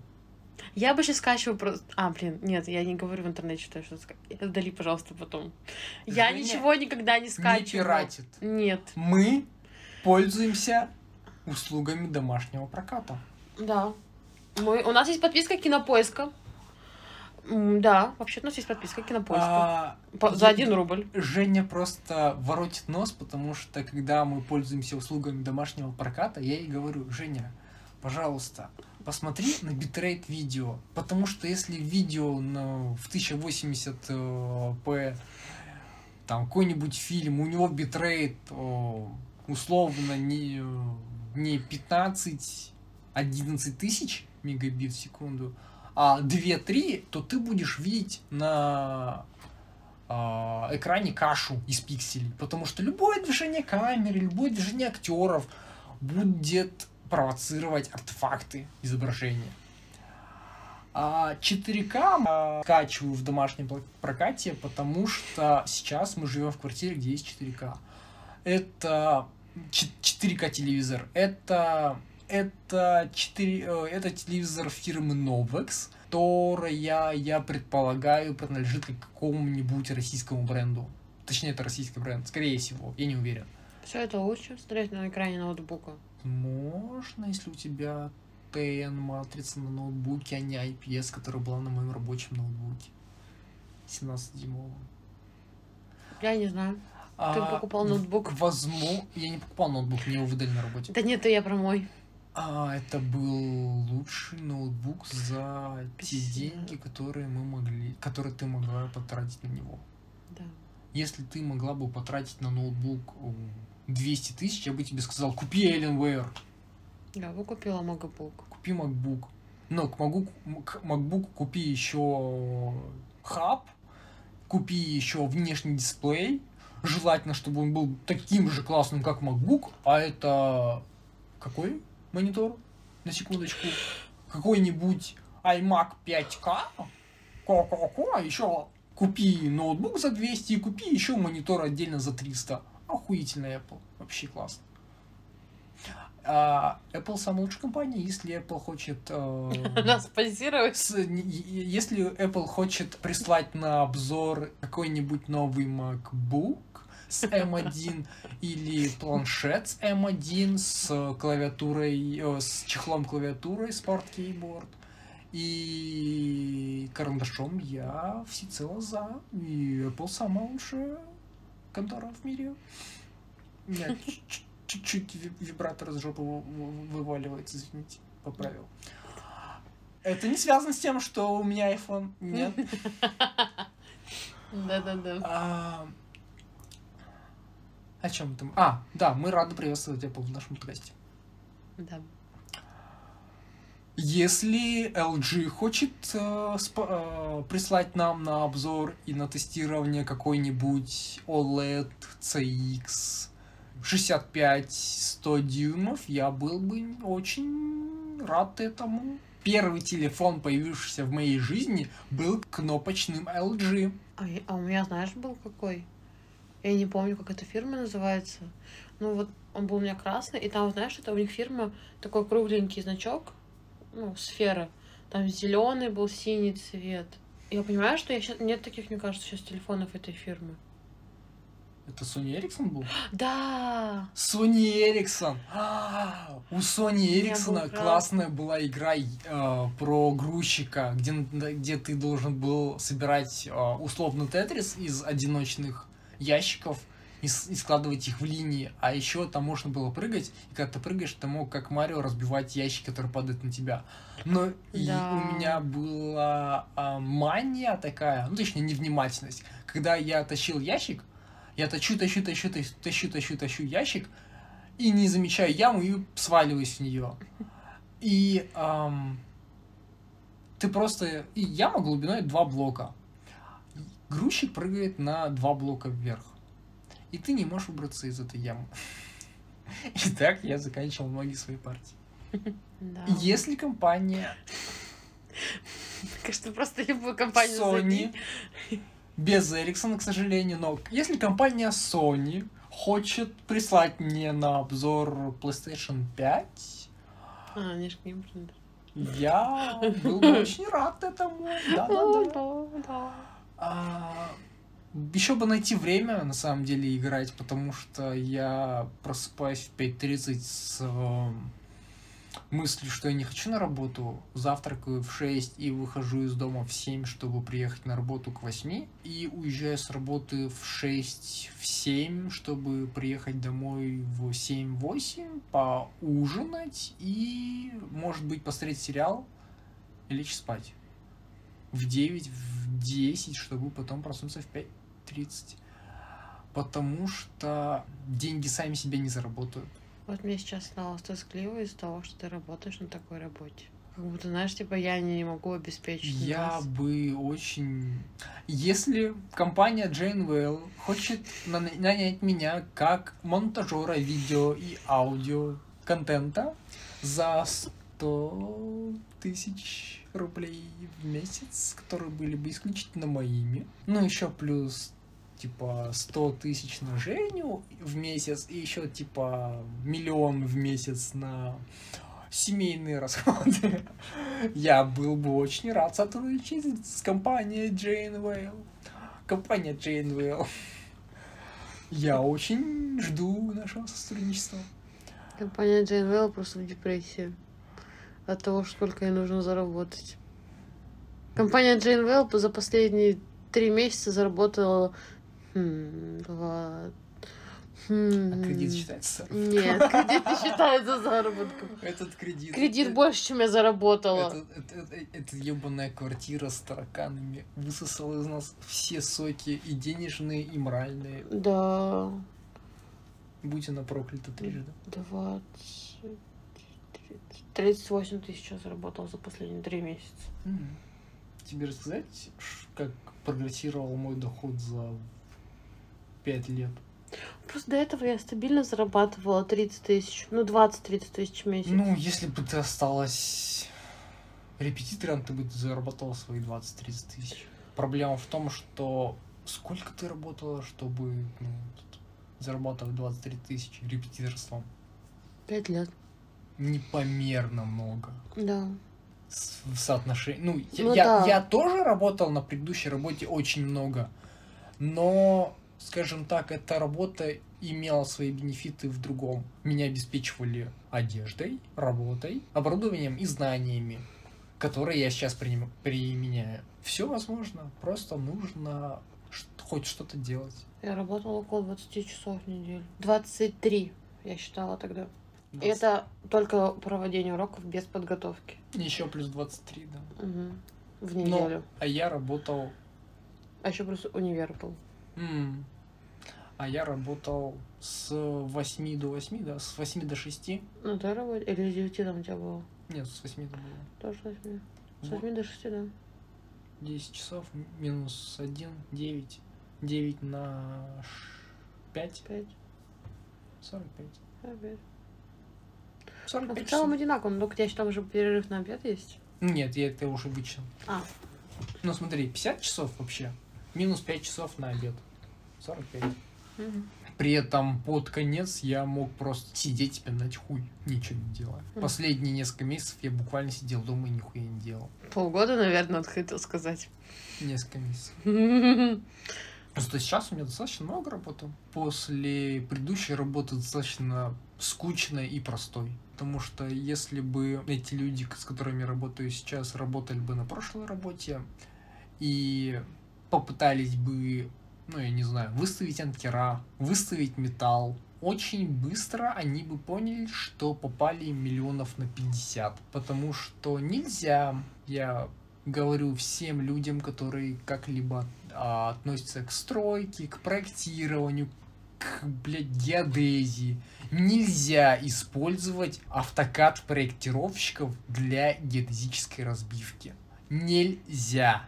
Я бы сейчас скачиваю просто... А, блин, нет, я не говорю в интернете, что я что-то ска- Удали, пожалуйста, потом. Я Женя ничего никогда не не скачиваю. пиратит. Нет. Мы пользуемся услугами домашнего проката. Да. Мы... У нас есть подписка Кинопоиска. М, Да, вообще у нас есть подписка Кинопоиска. А, По- За один рубль. Женя просто воротит нос, потому что когда мы пользуемся услугами домашнего проката, я ей говорю, Женя, пожалуйста, посмотри на битрейт видео, потому что если видео на, в 1080p, там какой-нибудь фильм, у него битрейт о, условно не, не 15, 11 тысяч мегабит в секунду, а 2-3, то ты будешь видеть на а, экране кашу из пикселей. Потому что любое движение камеры, любое движение актеров будет провоцировать артефакты изображения. А 4К а, скачиваю в домашнем прокате, потому что сейчас мы живем в квартире, где есть 4К. Это 4К телевизор. Это это 4, э, это телевизор фирмы Novex, которая, я предполагаю, принадлежит к какому-нибудь российскому бренду. Точнее, это российский бренд, скорее всего, я не уверен. Все это лучше смотреть на экране ноутбука. Можно, если у тебя TN матрица на ноутбуке, а не IPS, которая была на моем рабочем ноутбуке. 17-дюймовом. Я не знаю. Ты покупал ноутбук? Возможно, я не покупал ноутбук, мне его выдали на работе. Да нет, это я про мой. А, это был лучший ноутбук за те деньги, которые мы могли, которые ты могла потратить на него. Да. Если ты могла бы потратить на ноутбук о, 200 тысяч, я бы тебе сказал, купи Alienware, Я бы купила MacBook. купи MacBook. Но к MacBook, к MacBook купи еще хаб, купи еще внешний дисплей. Желательно, чтобы он был таким же классным, как MacBook. А это какой монитор? На секундочку. Какой-нибудь iMac 5K. Ко-ко-ко. Еще купи ноутбук за 200 и купи еще монитор отдельно за 300. Охуительный Apple. Вообще классно. А, Apple самая лучшая компания, если Apple хочет... э, Нас спонсирует. с- не- е- если Apple хочет прислать на обзор какой-нибудь новый MacBook с M1 или планшет с M1 с клавиатурой, э, с чехлом клавиатуры Smart Keyboard и карандашом, я всецело за. И Apple самая лучшая контора в мире. У меня чуть-чуть ви- вибратор из жопы вы- вы- вываливается, извините, поправил. Это не связано с тем, что у меня iPhone. Нет. Да-да-да. О чем там? А, да, мы рады приветствовать Apple в нашем подкасте. Да. Если LG хочет э, э, прислать нам на обзор и на тестирование какой-нибудь OLED CX 65-100 дюймов, я был бы очень рад этому. Первый телефон, появившийся в моей жизни, был кнопочным LG. А, а у меня, знаешь, был какой? Я не помню, как эта фирма называется. Ну вот он был у меня красный, и там, знаешь, это у них фирма такой кругленький значок, ну, сфера. Там зеленый был, синий цвет. Я понимаю, что я щас... нет таких, мне кажется, сейчас телефонов этой фирмы. Это Sony Ericsson был? Да, Sony Ericsson. А, У Sony Ericsson был классная была игра э, про грузчика, где, где ты должен был собирать э, условно тетрис из одиночных ящиков и, и складывать их в линии. А еще там можно было прыгать, и когда ты прыгаешь, ты мог как Марио разбивать ящики, которые падают на тебя. Но и Да. у меня была а, мания такая, ну точнее невнимательность, когда я тащил ящик, я тащу, тащу, тащу, тащу, тащу, тащу, тащу ящик, и не замечаю яму и сваливаюсь в нее. И ам, ты просто... И яма глубиной два блока. Грузчик прыгает на два блока вверх. И ты не можешь выбраться из этой ямы. И так я заканчивал многие свои партии. да. Если компания Кажется, просто любую компанию Sony, без Ericsson, к сожалению, но если компания Sony хочет прислать мне на обзор PlayStation 5, А, они ж к ним я был бы очень рад этому. Да-да-да. А, еще бы найти время, на самом деле, играть, потому что я просыпаюсь в 5.30 с э, мыслью, что я не хочу на работу, завтракаю в 6 и выхожу из дома в 7, чтобы приехать на работу к 8, и уезжаю с работы в 6, в 7, чтобы приехать домой в 7-8, поужинать и, может быть, посмотреть сериал и лечь спать в 9, в 10, чтобы потом проснуться в 5.30. Потому что деньги сами себя не заработают. Вот мне сейчас стало тоскливо из-за того, что ты работаешь на такой работе. Как будто, знаешь, типа я не могу обеспечить Я нас. бы очень... Если компания Janewell хочет на- нанять меня как монтажера видео и аудио контента за 100 тысяч рублей в месяц, которые были бы исключительно моими, ну еще плюс типа 100 тысяч на Женю в месяц и еще типа миллион в месяц на семейные расходы. Я был бы очень рад сотрудничать с компанией Джейнвейл. Компания Джейнвейл. Я очень жду нашего сотрудничества. Компания JNL просто в депрессии от того, сколько ей нужно заработать. Компания JNL за последние три месяца заработала... хм, два- хм, А кредит считается? Нет, кредит не считается заработком. Этот кредит. Кредит э, больше, чем я заработала. Это, это ебаная квартира с тараканами высосала из нас все соки и денежные, и моральные. Да, Будь она проклята трижды. 20... 38 тысяч я заработала за последние три месяца. Тебе рассказать, как прогрессировал мой доход за пять лет? Просто до этого я стабильно зарабатывала 30 тысяч. Ну, 20-30 тысяч в месяц. Ну, если бы ты осталась репетитором, ты бы заработала свои 20-30 тысяч. Проблема в том, что сколько ты работала, чтобы ну, зарабатывать 23 тысячи репетиторством? Пять лет. Непомерно много. Да. с- в соотношении. Ну, я, Ну я, да. я тоже работал на предыдущей работе очень много, но, скажем так, эта работа имела свои бенефиты в другом. Меня обеспечивали одеждой, работой, оборудованием и знаниями, которые я сейчас приним- применяю. Все возможно, просто нужно хоть что-то делать. Я работала около 20 часов в неделю. 23 я считала тогда. И 20. это только проводение уроков без подготовки. Еще плюс 23, да. Мгм. В Но- неделю. А я работал А еще просто универ был. М. А я работал с 8 до 8, да, с 8 до 6. Ну, ты работал? Или с 9 там у тебя было? Нет, с 8 это было. Тоже с 8. С Вот. 8 до 6, да. 10 часов минус 1, 9. 9 на 5, 5. 45. Опять. 45 Ну, в целом одинаково, но только у тебя еще там же перерыв на обед есть. Нет, я это уже вычел. А, Ну смотри, 50 часов вообще. Минус 5 часов на обед. 45. мгм. При этом под конец я мог просто сидеть и пинать хуй, ничего не делая. Мгм. Последние несколько месяцев я буквально сидел дома и нихуя не делал. полгода, наверное, вот хотел сказать. Несколько месяцев. Просто сейчас у меня достаточно много работы. После предыдущей работы достаточно скучной и простой. Потому что если бы эти люди, с которыми я работаю сейчас, работали бы на прошлой работе и попытались бы, ну я не знаю, выставить анкера, выставить металл, очень быстро они бы поняли, что попали миллионов на 50. Потому что нельзя, я говорю всем людям, которые как-либо а, относятся к стройке, к проектированию, к, блядь, геодезии. Нельзя использовать автокад проектировщиков для геодезической разбивки. Нельзя.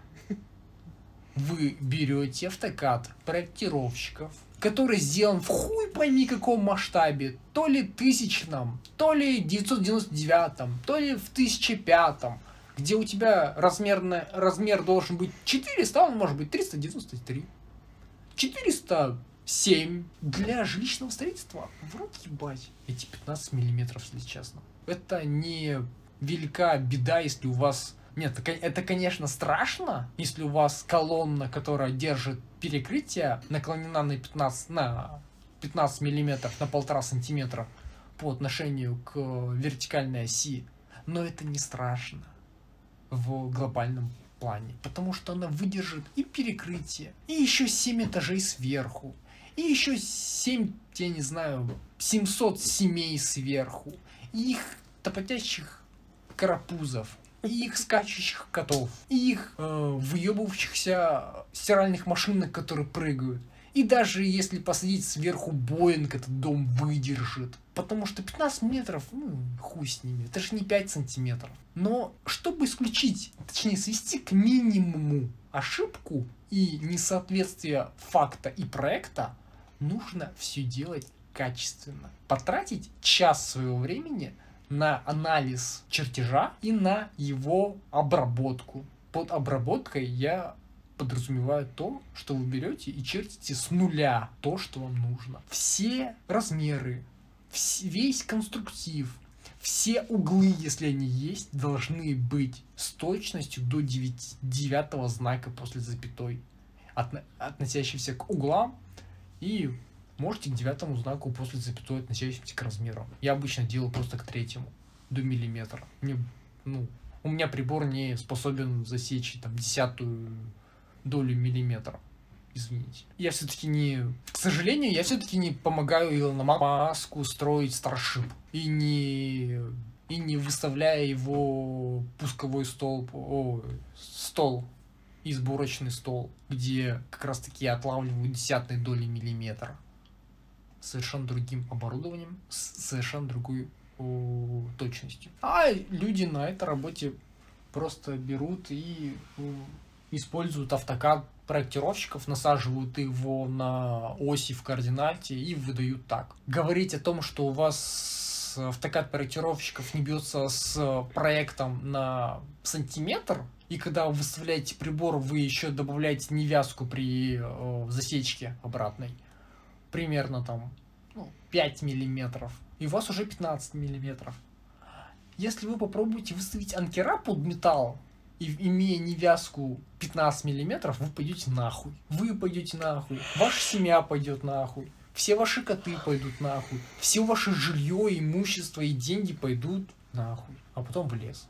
Вы берете автокад проектировщиков, который сделан в хуй пойми каком масштабе, то ли тысячном, то ли 999, то ли в 1005, где у тебя размерно, размер должен быть 400, а он может быть 393. 407 для жилищного строительства. В рот ебать. Эти 15 миллиметров, если честно. Это не велика беда, если у вас... Нет, это, конечно, страшно, если у вас колонна, которая держит перекрытие, наклонена на 15, на 15 миллиметров, на полтора сантиметра по отношению к вертикальной оси. Но это не страшно в глобальном плане, потому что она выдержит и перекрытие, и еще 7 этажей сверху, и еще 7, я не знаю, 700 семей сверху, и их топотящих карапузов, и их скачущих котов, и их э, выебывающихся стиральных машинок, которые прыгают. И даже если посадить сверху Боинг, этот дом выдержит. Потому что 15 метров, ну, хуй с ними. Это же не 5 сантиметров. Но чтобы исключить, точнее свести к минимуму ошибку и несоответствие факта и проекта, нужно все делать качественно. Потратить час своего времени на анализ чертежа и на его обработку. Под обработкой я подразумеваю то, что вы берете и чертите с нуля то, что вам нужно. Все размеры, весь конструктив, все углы, если они есть, должны быть с точностью до 9, девятого знака после запятой, отно- относящийся к углам и можете к девятому знаку после запятой, относящимся к размерам. Я обычно делаю просто к третьему, до миллиметра. Мне, ну, у меня прибор не способен засечь там десятую долю миллиметра. Извините. Я все-таки не... К сожалению, я все-таки не помогаю Илону Маску строить Старшип. И не... И не выставляя его пусковой столб... О, стол. И сборочный стол. Где как раз таки я отлавливаю десятые доли миллиметра. Совершенно другим оборудованием. С совершенно другой точностью. А люди на этой работе просто берут и используют автокад проектировщиков, насаживают его на оси в координате и выдают так. Говорить о том, что у вас автокад проектировщиков не бьется с проектом на сантиметр, и когда вы выставляете прибор, вы еще добавляете невязку при э, засечке обратной, примерно там ну, 5 миллиметров, и у вас уже 15 миллиметров. Если вы попробуете выставить анкера под металл, и имея невязку 15 миллиметров, вы пойдете нахуй. Вы пойдете нахуй. Ваша семья пойдет нахуй. Все ваши коты пойдут нахуй. Все ваше жилье, имущество и деньги пойдут нахуй. А потом в лес.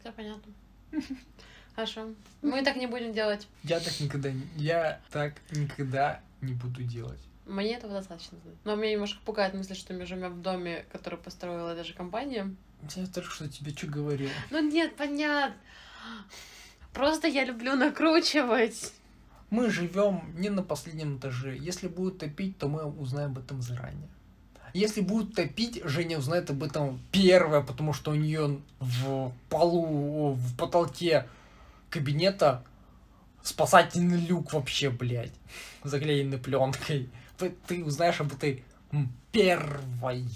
Все понятно. Хорошо. Мы так не будем делать. Я так никогда не... Я так никогда не буду делать. Мне этого достаточно. Но меня немножко пугает мысль, что мы живем в доме, который построила даже компания. Я только что тебе что говорил. Ну нет, понятно. Просто я люблю накручивать. Мы живем не на последнем этаже. Если будет топить, то мы узнаем об этом заранее. Если будут топить, Женя узнает об этом первое, потому что у нее в полу, в потолке кабинета спасательный люк вообще, блядь, заклеенный пленкой. Ты, ты узнаешь об этой первой.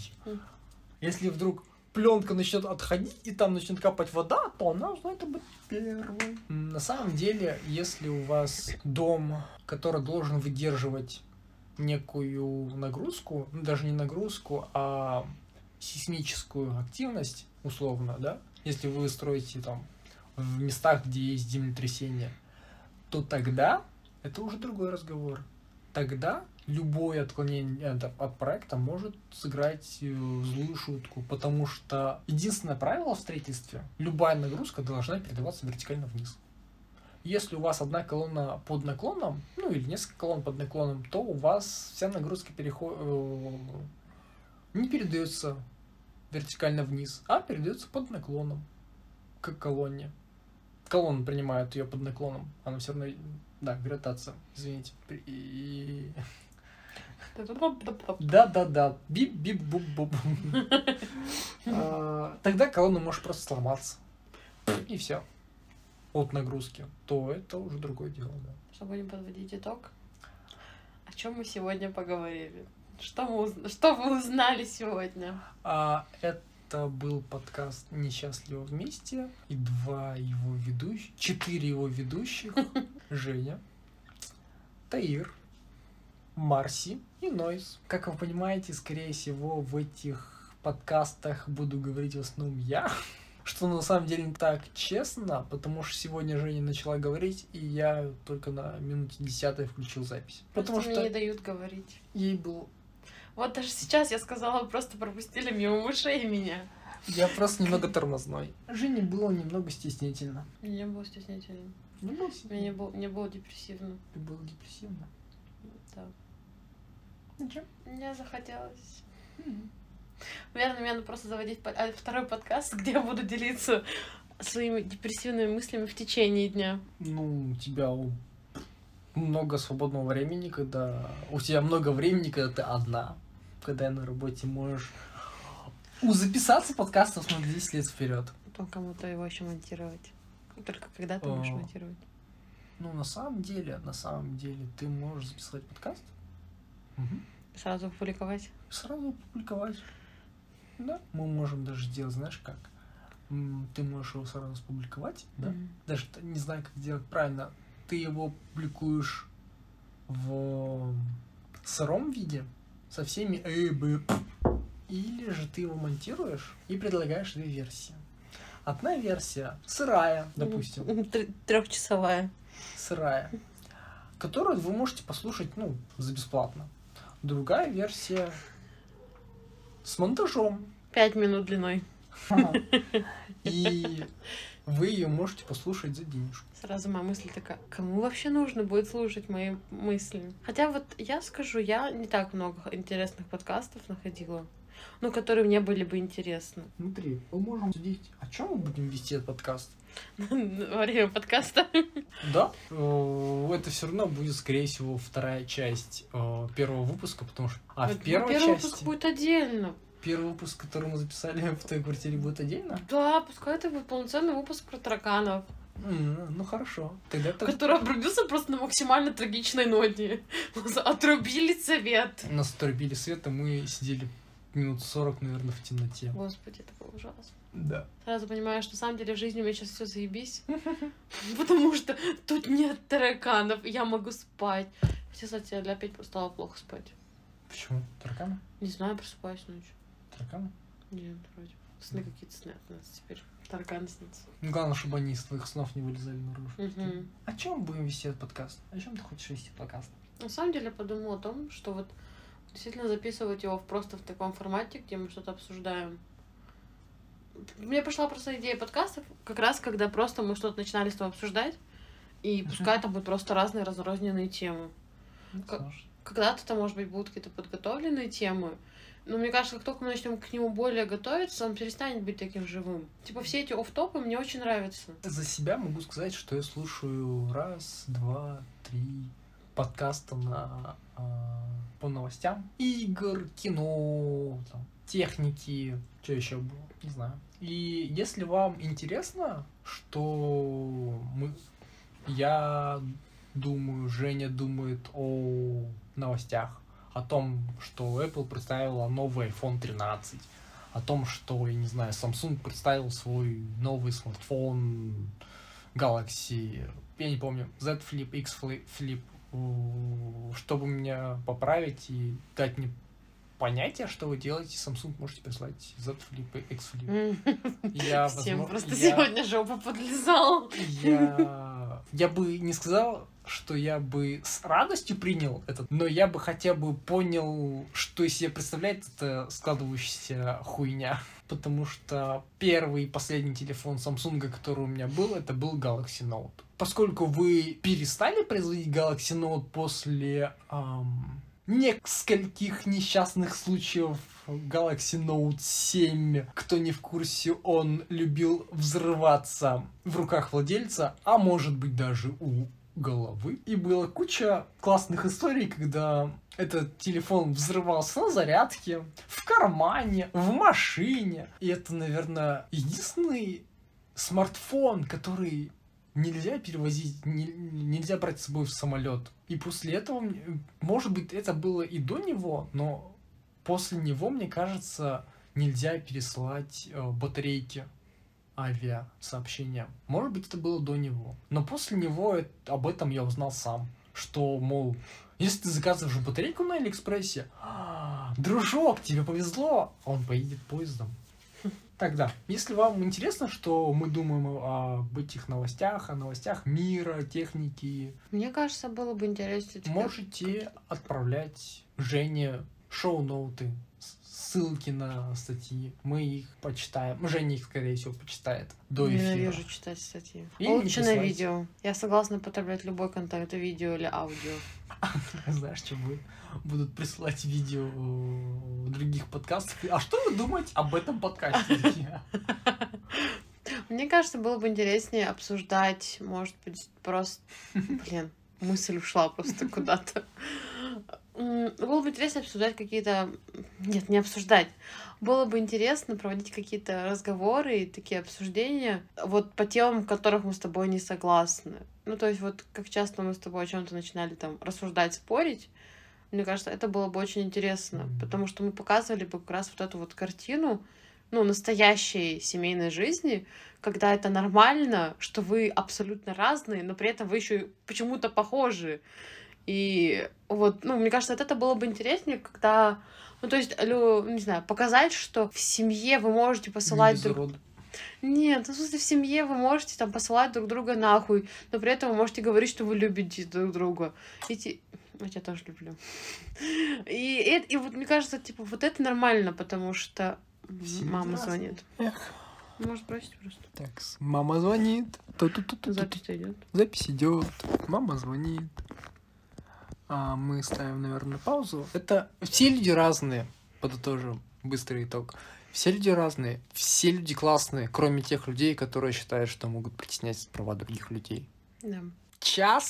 Если вдруг пленка начнет отходить и там начнет капать вода, то она узнает об этом первой. На самом деле, если у вас дом, который должен выдерживать некую нагрузку, ну, даже не нагрузку, а сейсмическую активность, условно, да, если вы строите там в местах, где есть землетрясение, то тогда это уже другой разговор. Тогда любое отклонение от, от проекта может сыграть э, злую шутку, потому что единственное правило в строительстве – любая нагрузка должна передаваться вертикально вниз. Если у вас одна колонна под наклоном, ну или несколько колонн под наклоном, то у вас вся нагрузка переход... не передается вертикально вниз, а передается под наклоном к колонне. Колонна принимает ее под наклоном, она все равно, да, гравитация, извините. И... Да-да-да, бип-бип-буп-буп. А, Тогда колонна может просто сломаться. И все. От нагрузки. То это уже другое дело, да. Что будем подводить итог? О чем мы сегодня поговорили? Что, мы, уз- что вы узнали сегодня? А это был подкаст «Несчастливо вместе» и два его ведущих, четыре его ведущих, Женя, Таир, Марси и Нойс. Как вы понимаете, скорее всего, в этих подкастах буду говорить в основном я, что на самом деле не так честно, потому что сегодня Женя начала говорить, и я только на минуте десятой включил запись. Потому что мне не дают говорить. ей был... Вот даже сейчас я сказала, просто пропустили мимо ушей меня. Я просто немного тормозной. Жене было немного стеснительно. Мне не было стеснительно. Не было Мне не было, не было депрессивно. Ты был депрессивно. Да. Ничего. Мне захотелось. Наверное, мне надо просто заводить а, второй подкаст, где я буду делиться своими депрессивными мыслями в течение дня. Ну, у тебя много свободного времени, когда... У тебя много времени, когда ты одна. Когда на работе можешь у записаться подкастов на 10 лет вперед. Потом кому-то его еще монтировать. Только когда ты можешь О. монтировать? Ну, на самом деле, на самом деле, ты можешь записать подкаст. Мгм. Сразу публиковать? Сразу опубликовать. Да. Мы можем даже сделать, знаешь как? Ты можешь его сразу опубликовать, да? Мгм. даже не знаю, как сделать правильно, ты его публикуешь в сыром виде со всеми «э», «б», «п», или же ты его монтируешь и предлагаешь две версии. Одна версия сырая, допустим, Тр- Трехчасовая. сырая, которую вы можете послушать, ну, за бесплатно. Другая версия с монтажом, Пять минут длиной. и вы ее можете послушать за денежку. Сразу моя мысль такая, кому вообще нужно будет слушать мои мысли? Хотя вот я скажу, я не так много интересных подкастов находила, ну, которые мне были бы интересны. Смотри, мы можем судить, о чем мы будем вести этот подкаст. Во время подкаста. Да, э, это все равно будет, скорее всего, вторая часть э, первого выпуска, потому что... А в Вот первой Первый выпуск будет отдельно. первый выпуск, который мы записали в твоей квартире, будет отдельно? Да, пускай это будет полноценный выпуск про тараканов, ну хорошо, тогда это... который обрубился просто на максимально трагичной ноте. Отрубили цвет. Нас отрубили свет, и мы сидели минут 40, наверное, в темноте. Господи, это было ужасно. Да. Сразу понимаю, что на самом деле в жизни у меня сейчас все заебись. Потому что тут нет тараканов, я могу спать. Хотя, кстати, я опять стала плохо спать. Почему? Тараканы? Не знаю, просыпаюсь ночью. Тараканы? Нет, вроде. Сны какие-то снятся у нас теперь. Тараканы снятся. Ну, главное, чтобы они из твоих снов не вылезали наружу. Мгм. О чем будем вести этот подкаст? О чем ты хочешь вести подкаст? На самом деле я подумала о том, что вот действительно записывать его просто в таком формате, где мы что-то обсуждаем. Мне пришла просто идея подкастов, как раз когда просто мы что-то начинали с тобой обсуждать, и Мгм. пускай там будут просто разные разрозненные темы. Как- Саш. Когда-то там, может быть, будут какие-то подготовленные темы, но мне кажется, как только мы начнем к нему более готовиться, он перестанет быть таким живым. Типа все эти офф-топы мне очень нравятся. За себя могу сказать, что я слушаю раз, два, три подкаста на а, по новостям игр, кино, там, техники, что еще было, не знаю. И если вам интересно, что мы, я думаю, Женя думает о новостях, о том, что Apple представила новый iPhone 13, о том, что, я не знаю, Samsung представил свой новый смартфон Galaxy, я не помню, Z Flip, X Flip, чтобы меня поправить и дать мне понятие, что вы делаете, Samsung можете прислать Z Flip и X Flip. Я, Всем возможно, просто я- сегодня жопа подлезала. я, я бы не сказал, что я бы с радостью принял этот, но я бы хотя бы понял, что из себя представляет эта складывающаяся хуйня. Потому что первый и последний телефон Samsung, который у меня был, это был Galaxy Note. Поскольку вы перестали производить Galaxy Note после ам, нескольких несчастных случаев Galaxy Note 7, кто не в курсе, он любил взрываться в руках владельца, а может быть даже у головы. И была куча классных историй, когда этот телефон взрывался на зарядке, в кармане, в машине. И это, наверное, единственный смартфон, который нельзя перевозить, не- нельзя брать с собой в самолет. И после этого, может быть, это было и до него, но после него, мне кажется, нельзя пересылать э, батарейки авиасообщения. Может быть, это было до него. Но после него э- об этом я узнал сам. Что, мол, если ты заказываешь батарейку на Алиэкспрессе, «А, дружок, тебе повезло, он поедет поездом. Тогда, если вам интересно, что мы думаем об этих новостях, о новостях мира, техники, Мне кажется, было бы интересно. можете отправлять Жене шоу-ноуты, ссылки на статьи. Мы их почитаем. Женя их, скорее всего, почитает до эфира. Ненавижу читать статьи. Или Лучше на видео. Я согласна потреблять любой контент, видео или аудио. Знаешь, что вы будут присылать видео других подкастов. А что вы думаете об этом подкасте? Мне кажется, было бы интереснее обсуждать, может быть, просто... Блин, мысль ушла просто куда-то. Было бы интересно обсуждать какие-то... Нет, не обсуждать. Было бы интересно проводить какие-то разговоры и такие обсуждения вот по темам, в которых мы с тобой не согласны. Ну, то есть вот как часто мы с тобой о чем-то начинали там рассуждать, спорить, мне кажется, это было бы очень интересно, потому что мы показывали бы как раз вот эту вот картину, ну, настоящей семейной жизни, когда это нормально, что вы абсолютно разные, но при этом вы еще почему-то похожи. И вот, ну, мне кажется, вот это было бы интереснее, когда, ну, то есть, лю- не знаю, показать, что в семье вы можете посылать друг... Нет, ну, в смысле, в семье вы можете там посылать друг друга нахуй, но при этом вы можете говорить, что вы любите друг друга. Эти... Я тебя тоже люблю. И, это- и вот мне кажется, типа, вот это нормально, потому что Все мама разные. звонит. Эх. Может, бросить просто. Так, мама звонит. Ту-ту-ту-ту-ту. Запись идет. Запись идет. Мама звонит. А мы ставим, наверное, паузу. Это все люди разные. Подытожим быстрый итог. Все люди разные, все люди классные, кроме тех людей, которые считают, что могут притеснять права других людей. Да. Час